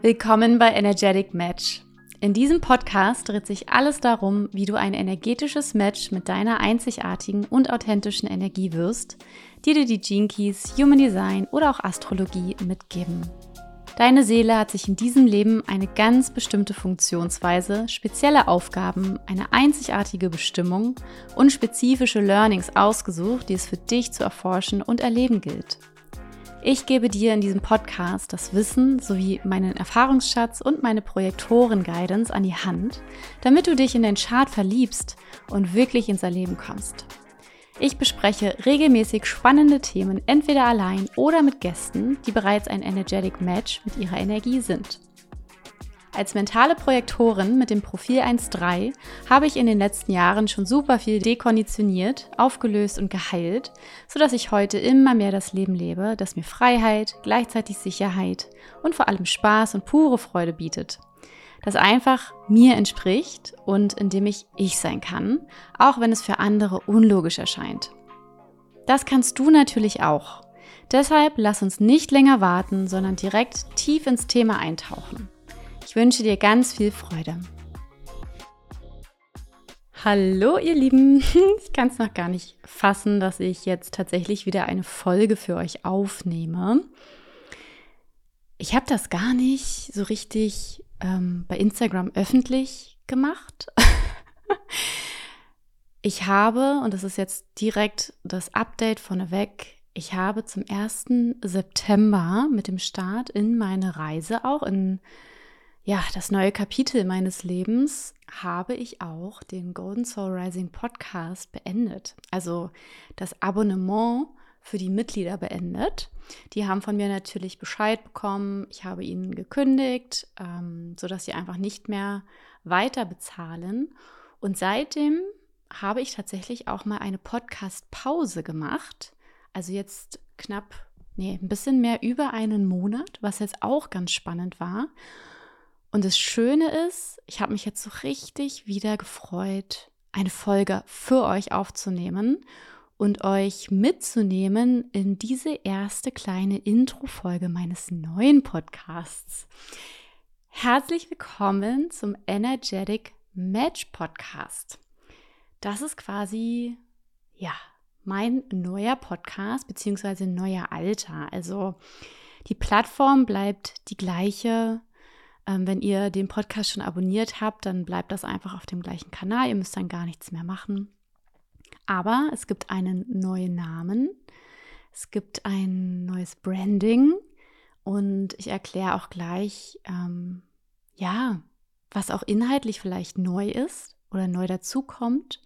Willkommen bei Energetic Match. In diesem Podcast dreht sich alles darum, wie du ein energetisches Match mit deiner einzigartigen und authentischen Energie wirst, die dir die Gene Keys, Human Design oder auch Astrologie mitgeben. Deine Seele hat sich in diesem Leben eine ganz bestimmte Funktionsweise, spezielle Aufgaben, eine einzigartige Bestimmung und spezifische Learnings ausgesucht, die es für dich zu erforschen und erleben gilt. Ich gebe dir in diesem Podcast das Wissen sowie meinen Erfahrungsschatz und meine Projektoren-Guidance an die Hand, damit du dich in den Chart verliebst und wirklich ins Erleben kommst. Ich bespreche regelmäßig spannende Themen entweder allein oder mit Gästen, die bereits ein Energetic Match mit ihrer Energie sind. Als mentale Projektorin mit dem Profil 1.3 habe ich in den letzten Jahren schon super viel dekonditioniert, aufgelöst und geheilt, sodass ich heute immer mehr das Leben lebe, das mir Freiheit, gleichzeitig Sicherheit und vor allem Spaß und pure Freude bietet das einfach mir entspricht und in dem ich ich sein kann, auch wenn es für andere unlogisch erscheint. Das kannst du natürlich auch. Deshalb lass uns nicht länger warten, sondern direkt tief ins Thema eintauchen. Ich wünsche dir ganz viel Freude. Hallo ihr Lieben, ich kann es noch gar nicht fassen, dass ich jetzt tatsächlich wieder eine Folge für euch aufnehme. Ich habe das gar nicht so richtig ähm, bei Instagram öffentlich gemacht. ich habe, und das ist jetzt direkt das Update vorneweg, ich habe zum 1. September mit dem Start in meine Reise auch in ja, das neue Kapitel meines Lebens habe ich auch den Golden Soul Rising Podcast beendet. Also das Abonnement für die Mitglieder beendet. Die haben von mir natürlich Bescheid bekommen. Ich habe ihnen gekündigt, ähm, sodass sie einfach nicht mehr weiter bezahlen. Und seitdem habe ich tatsächlich auch mal eine Podcast-Pause gemacht. Also jetzt knapp, nee, ein bisschen mehr über einen Monat, was jetzt auch ganz spannend war. Und das Schöne ist, ich habe mich jetzt so richtig wieder gefreut, eine Folge für euch aufzunehmen und euch mitzunehmen in diese erste kleine Intro-Folge meines neuen Podcasts. Herzlich willkommen zum Energetic Match Podcast. Das ist quasi, ja, mein neuer Podcast, beziehungsweise neuer Alter. Also die Plattform bleibt die gleiche. Ähm, wenn ihr den Podcast schon abonniert habt, dann bleibt das einfach auf dem gleichen Kanal. Ihr müsst dann gar nichts mehr machen. Aber es gibt einen neuen Namen, es gibt ein neues Branding und ich erkläre auch gleich, ähm, ja, was auch inhaltlich vielleicht neu ist oder neu dazukommt.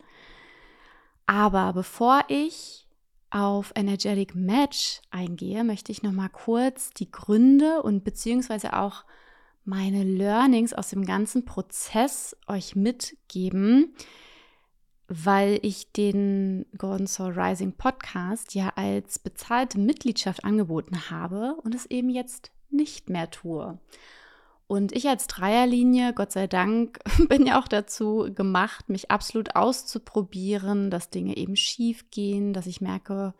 Aber bevor ich auf Energetic Match eingehe, möchte ich noch mal kurz die Gründe und beziehungsweise auch meine Learnings aus dem ganzen Prozess euch mitgeben, weil ich den Golden Soul Rising Podcast ja als bezahlte Mitgliedschaft angeboten habe und es eben jetzt nicht mehr tue. Und ich als Dreierlinie, Gott sei Dank, bin ja auch dazu gemacht, mich absolut auszuprobieren, dass Dinge eben schief gehen, dass ich merke,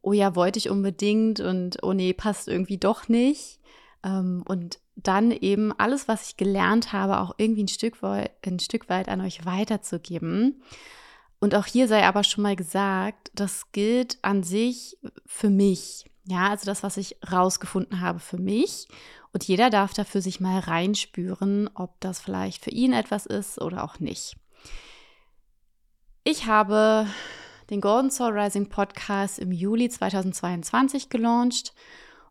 oh ja, wollte ich unbedingt und oh nee, passt irgendwie doch nicht. Ähm, und dann eben alles, was ich gelernt habe, auch irgendwie ein Stück, weit, ein Stück weit an euch weiterzugeben. Und auch hier sei aber schon mal gesagt, das gilt an sich für mich. Ja, also das, was ich rausgefunden habe für mich. Und jeder darf dafür sich mal reinspüren, ob das vielleicht für ihn etwas ist oder auch nicht. Ich habe den Golden Soul Rising Podcast im Juli 2022 gelauncht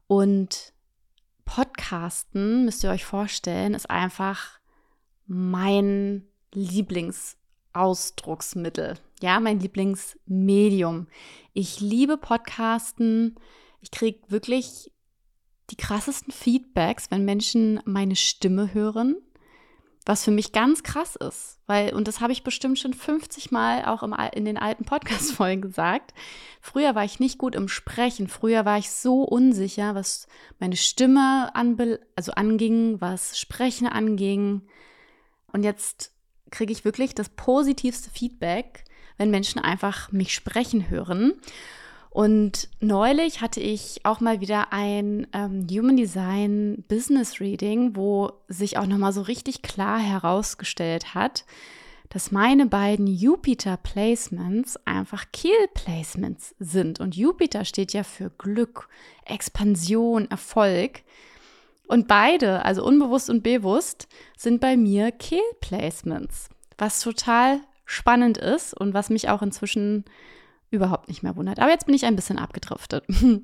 und Podcasten, müsst ihr euch vorstellen, ist einfach mein Lieblingsausdrucksmittel. Ja, mein Lieblingsmedium. Ich liebe Podcasten. Ich kriege wirklich die krassesten Feedbacks, wenn Menschen meine Stimme hören was für mich ganz krass ist, weil, und das habe ich bestimmt schon 50 Mal auch im, in den alten Podcast-Folgen gesagt. Früher war ich nicht gut im Sprechen. Früher war ich so unsicher, was meine Stimme also anging, was Sprechen anging. Und jetzt kriege ich wirklich das positivste Feedback, wenn Menschen einfach mich sprechen hören. Und neulich hatte ich auch mal wieder ein ähm, Human Design Business Reading, wo sich auch nochmal so richtig klar herausgestellt hat, dass meine beiden Jupiter Placements einfach Kiel Placements sind. Und Jupiter steht ja für Glück, Expansion, Erfolg. Und beide, also unbewusst und bewusst, sind bei mir Kill Placements, was total spannend ist und was mich auch inzwischen überhaupt nicht mehr wundert. Aber jetzt bin ich ein bisschen abgedriftet.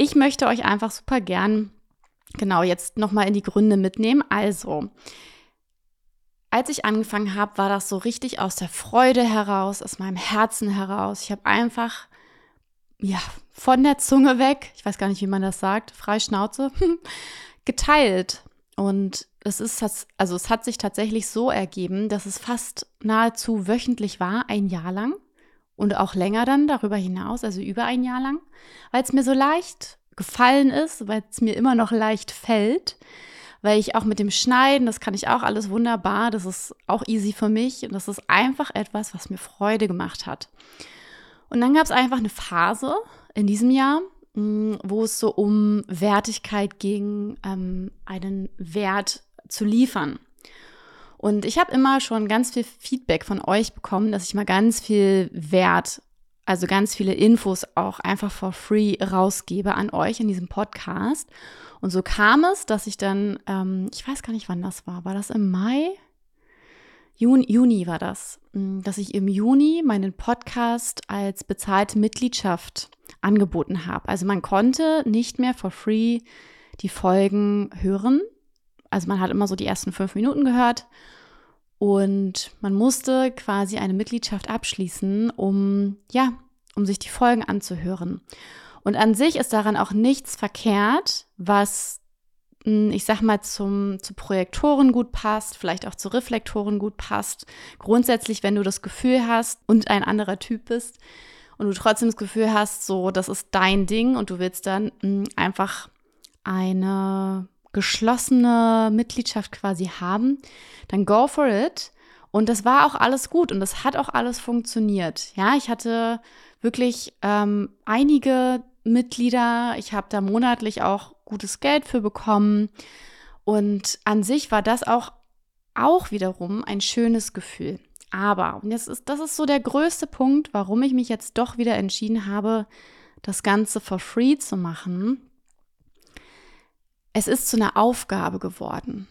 Ich möchte euch einfach super gern genau jetzt nochmal in die Gründe mitnehmen. Also, als ich angefangen habe, war das so richtig aus der Freude heraus, aus meinem Herzen heraus. Ich habe einfach, ja, von der Zunge weg, ich weiß gar nicht, wie man das sagt, frei Schnauze, geteilt. Und es ist, also es hat sich tatsächlich so ergeben, dass es fast nahezu wöchentlich war, ein Jahr lang und auch länger dann darüber hinaus, also über ein Jahr lang, weil es mir so leicht gefallen ist, weil es mir immer noch leicht fällt, weil ich auch mit dem Schneiden, das kann ich auch alles wunderbar, das ist auch easy für mich und das ist einfach etwas, was mir Freude gemacht hat. Und dann gab es einfach eine Phase in diesem Jahr, mm, wo es so um Wertigkeit ging, ähm, einen Wert zu liefern. Und ich habe immer schon ganz viel Feedback von euch bekommen, dass ich mal ganz viel Wert, also ganz viele Infos auch einfach for free rausgebe an euch in diesem Podcast. Und so kam es, dass ich dann, ähm, ich weiß gar nicht, wann das war, war das im Mai? Juni, Juni war das, hm, dass ich im Juni meinen Podcast als bezahlte Mitgliedschaft angeboten habe. Also man konnte nicht mehr for free die Folgen hören, also man hat immer so die ersten fünf Minuten gehört und man musste quasi eine Mitgliedschaft abschließen, um, ja, um sich die Folgen anzuhören. Und an sich ist daran auch nichts verkehrt, was, hm, ich sag mal, zum, zu Projektoren gut passt, vielleicht auch zu Reflektoren gut passt. Grundsätzlich, wenn du das Gefühl hast und ein anderer Typ bist und du trotzdem das Gefühl hast, so, das ist dein Ding und du willst dann mh, hm, einfach eine geschlossene Mitgliedschaft quasi haben, dann go for it. Und das war auch alles gut und das hat auch alles funktioniert. Ja, ich hatte wirklich ähm, einige Mitglieder. Ich habe da monatlich auch gutes Geld für bekommen. Und an sich war das auch, auch wiederum ein schönes Gefühl. Aber, und das ist, das ist so der größte Punkt, warum ich mich jetzt doch wieder entschieden habe, das Ganze for free zu machen, es ist zu einer Aufgabe geworden.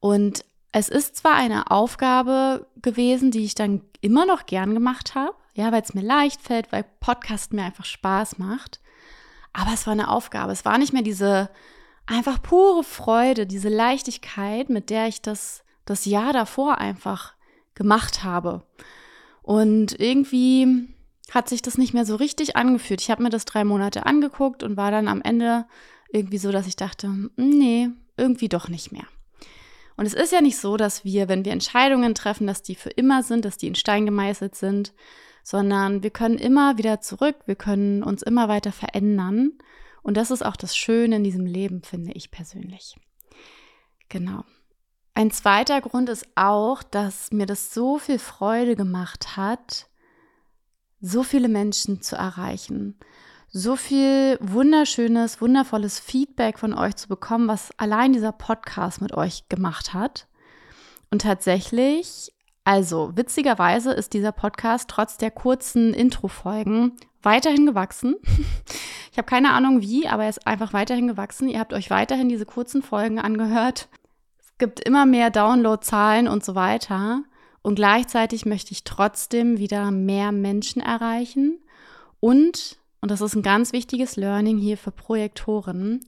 Und es ist zwar eine Aufgabe gewesen, die ich dann immer noch gern gemacht habe, ja, weil es mir leicht fällt, weil Podcast mir einfach Spaß macht, aber es war eine Aufgabe. Es war nicht mehr diese einfach pure Freude, diese Leichtigkeit, mit der ich das das Jahr davor einfach gemacht habe. Und irgendwie hat sich das nicht mehr so richtig angefühlt. Ich habe mir das drei Monate angeguckt und war dann am Ende irgendwie so, dass ich dachte, hm, nee, irgendwie doch nicht mehr. Und es ist ja nicht so, dass wir, wenn wir Entscheidungen treffen, dass die für immer sind, dass die in Stein gemeißelt sind, sondern wir können immer wieder zurück, wir können uns immer weiter verändern. Und das ist auch das Schöne in diesem Leben, finde ich persönlich. Genau. Ein zweiter Grund ist auch, dass mir das so viel Freude gemacht hat, so viele Menschen zu erreichen so viel wunderschönes, wundervolles Feedback von euch zu bekommen, was allein dieser Podcast mit euch gemacht hat. Und tatsächlich, also witzigerweise ist dieser Podcast trotz der kurzen Intro-Folgen weiterhin gewachsen. Ich habe keine Ahnung wie, aber er ist einfach weiterhin gewachsen. Ihr habt euch weiterhin diese kurzen Folgen angehört. Es gibt immer mehr Downloadzahlen und so weiter. Und gleichzeitig möchte ich trotzdem wieder mehr Menschen erreichen und und das ist ein ganz wichtiges Learning hier für Projektoren,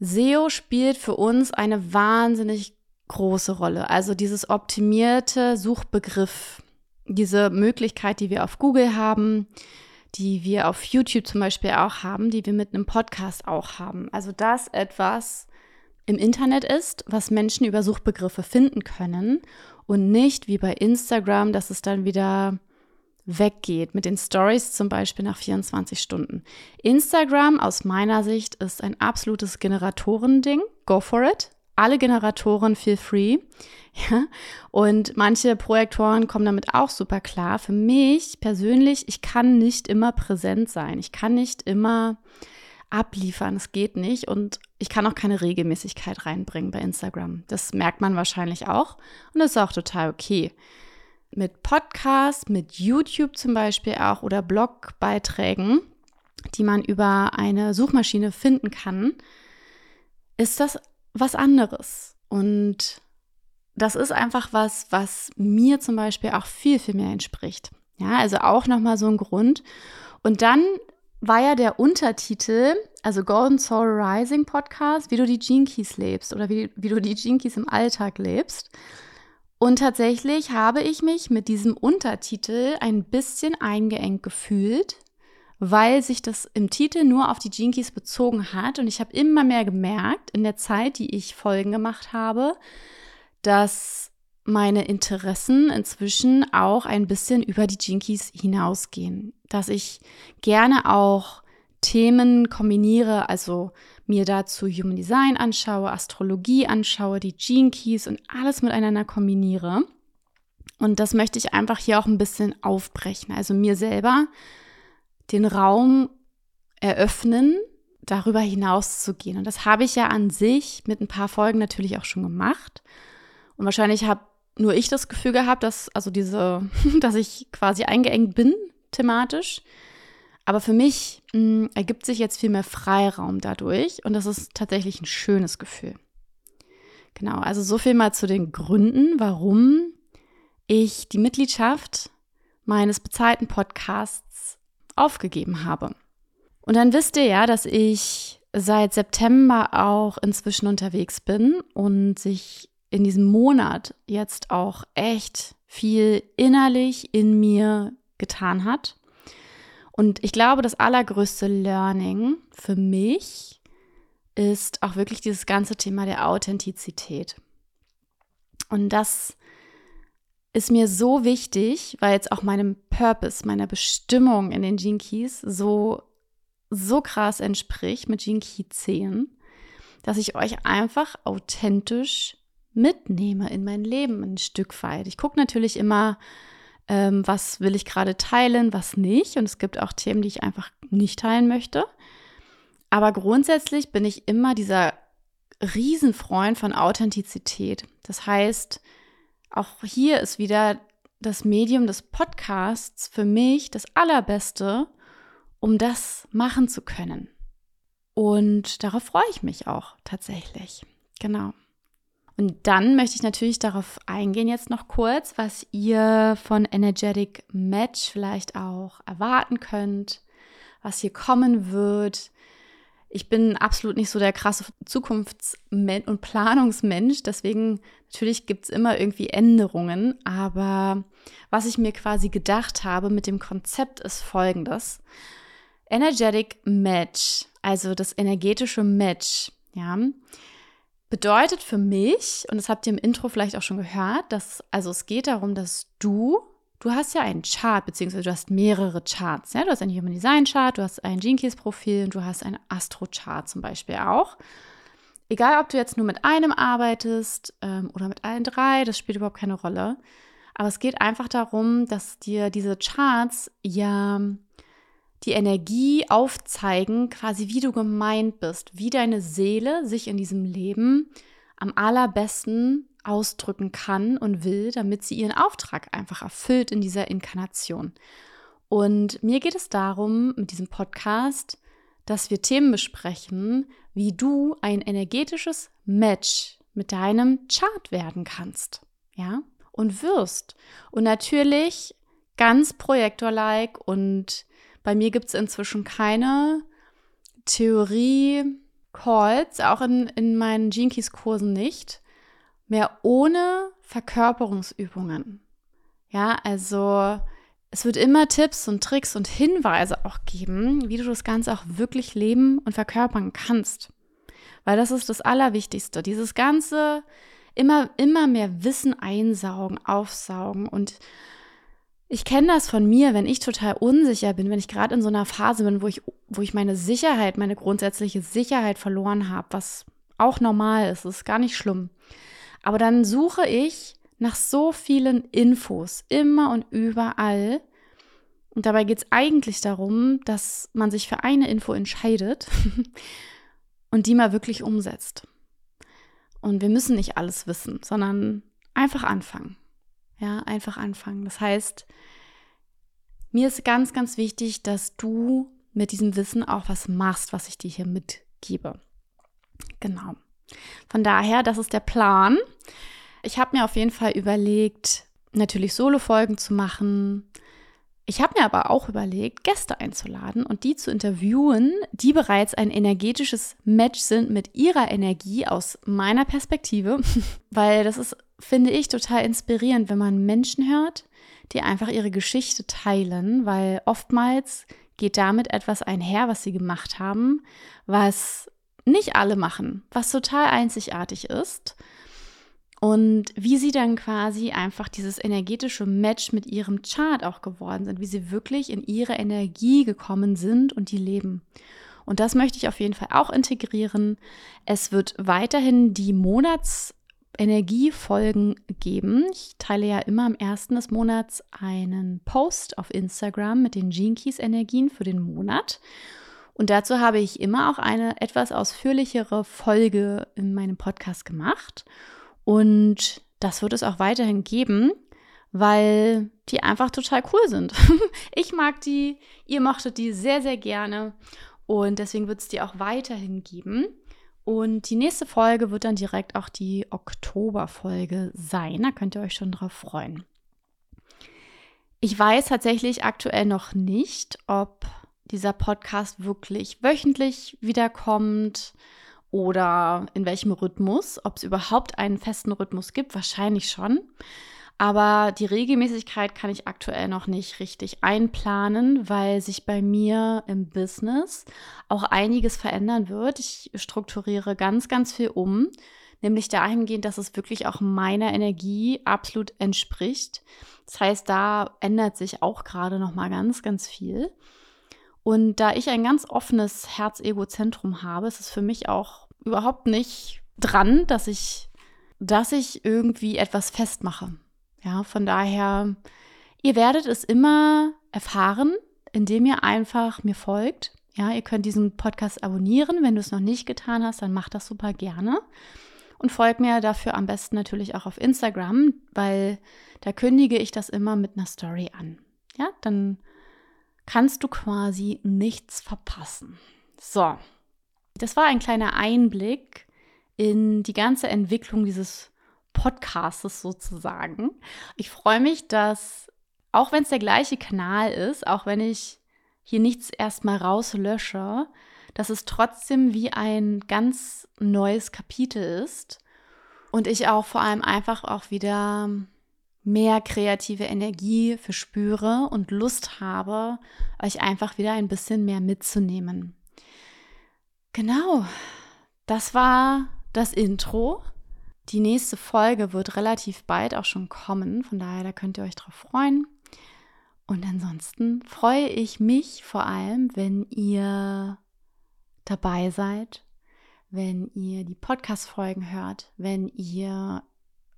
SEO spielt für uns eine wahnsinnig große Rolle. Also dieses optimierte Suchbegriff, diese Möglichkeit, die wir auf Google haben, die wir auf YouTube zum Beispiel auch haben, die wir mit einem Podcast auch haben. Also das etwas im Internet ist, was Menschen über Suchbegriffe finden können und nicht wie bei Instagram, dass es dann wieder weggeht, mit den Stories zum Beispiel nach 24 Stunden. Instagram aus meiner Sicht ist ein absolutes Generatoren-Ding. Go for it. alle Generatoren feel free. Ja? Und manche Projektoren kommen damit auch super klar. Für mich persönlich, ich kann nicht immer präsent sein. Ich kann nicht immer abliefern. Es geht nicht. Und ich kann auch keine Regelmäßigkeit reinbringen bei Instagram. Das merkt man wahrscheinlich auch. Und das ist auch total okay. Mit Podcasts, mit YouTube zum Beispiel auch oder Blogbeiträgen, die man über eine Suchmaschine finden kann, ist das was anderes. Und das ist einfach was, was mir zum Beispiel auch viel, viel mehr entspricht. Ja, also auch nochmal so ein Grund. Und dann war ja der Untertitel, also Golden Soul Rising Podcast, wie du die Keys lebst oder wie, wie du die Keys im Alltag lebst. Und tatsächlich habe ich mich mit diesem Untertitel ein bisschen eingeengt gefühlt, weil sich das im Titel nur auf die Keys bezogen hat. Und ich habe immer mehr gemerkt in der Zeit, die ich Folgen gemacht habe, dass meine Interessen inzwischen auch ein bisschen über die Jinkies hinausgehen. Dass ich gerne auch Themen kombiniere, also mir dazu Human Design anschaue, Astrologie anschaue, die Gene Keys und alles miteinander kombiniere. Und das möchte ich einfach hier auch ein bisschen aufbrechen. Also mir selber den Raum eröffnen, darüber hinaus zu gehen. Und das habe ich ja an sich mit ein paar Folgen natürlich auch schon gemacht. Und wahrscheinlich habe nur ich das Gefühl gehabt, dass, also diese, dass ich quasi eingeengt bin, thematisch. Aber für mich mh, hm, ergibt sich jetzt viel mehr Freiraum dadurch und das ist tatsächlich ein schönes Gefühl. Genau, also so viel mal zu den Gründen, warum ich die Mitgliedschaft meines bezahlten Podcasts aufgegeben habe. Und dann wisst ihr ja, dass ich seit September auch inzwischen unterwegs bin und sich in diesem Monat jetzt auch echt viel innerlich in mir getan hat. Und ich glaube, das allergrößte Learning für mich ist auch wirklich dieses ganze Thema der Authentizität. Und das ist mir so wichtig, weil jetzt auch meinem Purpose, meiner Bestimmung in den Gene Keys so, so krass entspricht mit Gene Key 10, dass ich euch einfach authentisch mitnehme in mein Leben ein Stück weit. Ich gucke natürlich immer, ähm, was will ich gerade teilen, was nicht. Und es gibt auch Themen, die ich einfach nicht teilen möchte. Aber grundsätzlich bin ich immer dieser Riesenfreund von Authentizität. Das heißt, auch hier ist wieder das Medium des Podcasts für mich das Allerbeste, um das machen zu können. Und darauf freue ich mich auch tatsächlich. Genau. Und dann möchte ich natürlich darauf eingehen jetzt noch kurz, was ihr von Energetic Match vielleicht auch erwarten könnt, was hier kommen wird. Ich bin absolut nicht so der krasse Zukunfts- und Planungsmensch, deswegen natürlich gibt es immer irgendwie Änderungen, aber was ich mir quasi gedacht habe mit dem Konzept ist folgendes. Energetic Match, also das energetische Match, ja, bedeutet für mich, und das habt ihr im Intro vielleicht auch schon gehört, dass, also es geht darum, dass du, du hast ja einen Chart, beziehungsweise du hast mehrere Charts. Ja? Du hast einen Human Design Chart, du hast ein Gene Profil und du hast einen Astro Chart zum Beispiel auch. Egal, ob du jetzt nur mit einem arbeitest ähm, oder mit allen drei, das spielt überhaupt keine Rolle. Aber es geht einfach darum, dass dir diese Charts ja die Energie aufzeigen, quasi wie du gemeint bist, wie deine Seele sich in diesem Leben am allerbesten ausdrücken kann und will, damit sie ihren Auftrag einfach erfüllt in dieser Inkarnation. Und mir geht es darum, mit diesem Podcast, dass wir Themen besprechen, wie du ein energetisches Match mit deinem Chart werden kannst. Ja? Und wirst. Und natürlich ganz projektor-like und bei mir gibt es inzwischen keine Theorie-Calls, auch in, in meinen Gene Kursen nicht, mehr ohne Verkörperungsübungen. Ja, also es wird immer Tipps und Tricks und Hinweise auch geben, wie du das Ganze auch wirklich leben und verkörpern kannst. Weil das ist das Allerwichtigste. Dieses ganze immer, immer mehr Wissen einsaugen, aufsaugen und ich kenne das von mir, wenn ich total unsicher bin, wenn ich gerade in so einer Phase bin, wo ich, wo ich meine Sicherheit, meine grundsätzliche Sicherheit verloren habe, was auch normal ist, ist gar nicht schlimm. Aber dann suche ich nach so vielen Infos, immer und überall. Und dabei geht es eigentlich darum, dass man sich für eine Info entscheidet und die mal wirklich umsetzt. Und wir müssen nicht alles wissen, sondern einfach anfangen. Ja, einfach anfangen. Das heißt, mir ist ganz, ganz wichtig, dass du mit diesem Wissen auch was machst, was ich dir hier mitgebe. Genau. Von daher, das ist der Plan. Ich habe mir auf jeden Fall überlegt, natürlich Solo-Folgen zu machen. Ich habe mir aber auch überlegt, Gäste einzuladen und die zu interviewen, die bereits ein energetisches Match sind mit ihrer Energie aus meiner Perspektive, weil das ist, finde ich, total inspirierend, wenn man Menschen hört, die einfach ihre Geschichte teilen, weil oftmals geht damit etwas einher, was sie gemacht haben, was nicht alle machen, was total einzigartig ist. Und wie sie dann quasi einfach dieses energetische Match mit ihrem Chart auch geworden sind, wie sie wirklich in ihre Energie gekommen sind und die leben. Und das möchte ich auf jeden Fall auch integrieren. Es wird weiterhin die Monats- Energiefolgen geben. Ich teile ja immer am ersten des Monats einen Post auf Instagram mit den Gene Keys Energien für den Monat. Und dazu habe ich immer auch eine etwas ausführlichere Folge in meinem Podcast gemacht. Und das wird es auch weiterhin geben, weil die einfach total cool sind. ich mag die, ihr mochtet die sehr, sehr gerne. Und deswegen wird es die auch weiterhin geben. Und die nächste Folge wird dann direkt auch die Oktoberfolge sein. Da könnt ihr euch schon drauf freuen. Ich weiß tatsächlich aktuell noch nicht, ob dieser Podcast wirklich wöchentlich wiederkommt oder in welchem Rhythmus, ob es überhaupt einen festen Rhythmus gibt, wahrscheinlich schon. Aber die Regelmäßigkeit kann ich aktuell noch nicht richtig einplanen, weil sich bei mir im Business auch einiges verändern wird. Ich strukturiere ganz, ganz viel um, nämlich dahingehend, dass es wirklich auch meiner Energie absolut entspricht. Das heißt, da ändert sich auch gerade noch mal ganz, ganz viel. Und da ich ein ganz offenes Herz-Ego-Zentrum habe, ist es für mich auch überhaupt nicht dran, dass ich, dass ich irgendwie etwas festmache. Ja, von daher, ihr werdet es immer erfahren, indem ihr einfach mir folgt. Ja, ihr könnt diesen Podcast abonnieren. Wenn du es noch nicht getan hast, dann mach das super gerne. Und folgt mir dafür am besten natürlich auch auf Instagram, weil da kündige ich das immer mit einer Story an. Ja, dann kannst du quasi nichts verpassen. So, das war ein kleiner Einblick in die ganze Entwicklung dieses Podcasts sozusagen. Ich freue mich, dass, auch wenn es der gleiche Kanal ist, auch wenn ich hier nichts erstmal rauslösche, dass es trotzdem wie ein ganz neues Kapitel ist und ich auch vor allem einfach auch wieder mehr kreative Energie verspüre und Lust habe, euch einfach wieder ein bisschen mehr mitzunehmen. Genau, das war das Intro. Die nächste Folge wird relativ bald auch schon kommen, von daher da könnt ihr euch drauf freuen. Und ansonsten freue ich mich vor allem, wenn ihr dabei seid, wenn ihr die Podcast-Folgen hört, wenn ihr,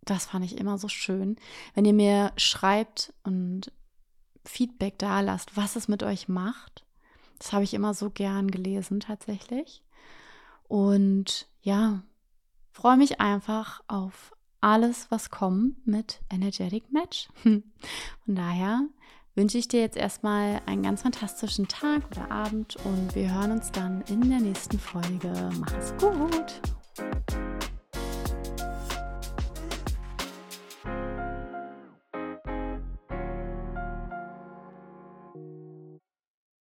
das fand ich immer so schön, wenn ihr mir schreibt und Feedback da lasst, was es mit euch macht. Das habe ich immer so gern gelesen tatsächlich. Und ja, freue mich einfach auf alles, was kommt mit Energetic Match. Von daher wünsche ich dir jetzt erstmal einen ganz fantastischen Tag oder Abend und wir hören uns dann in der nächsten Folge. Mach es gut!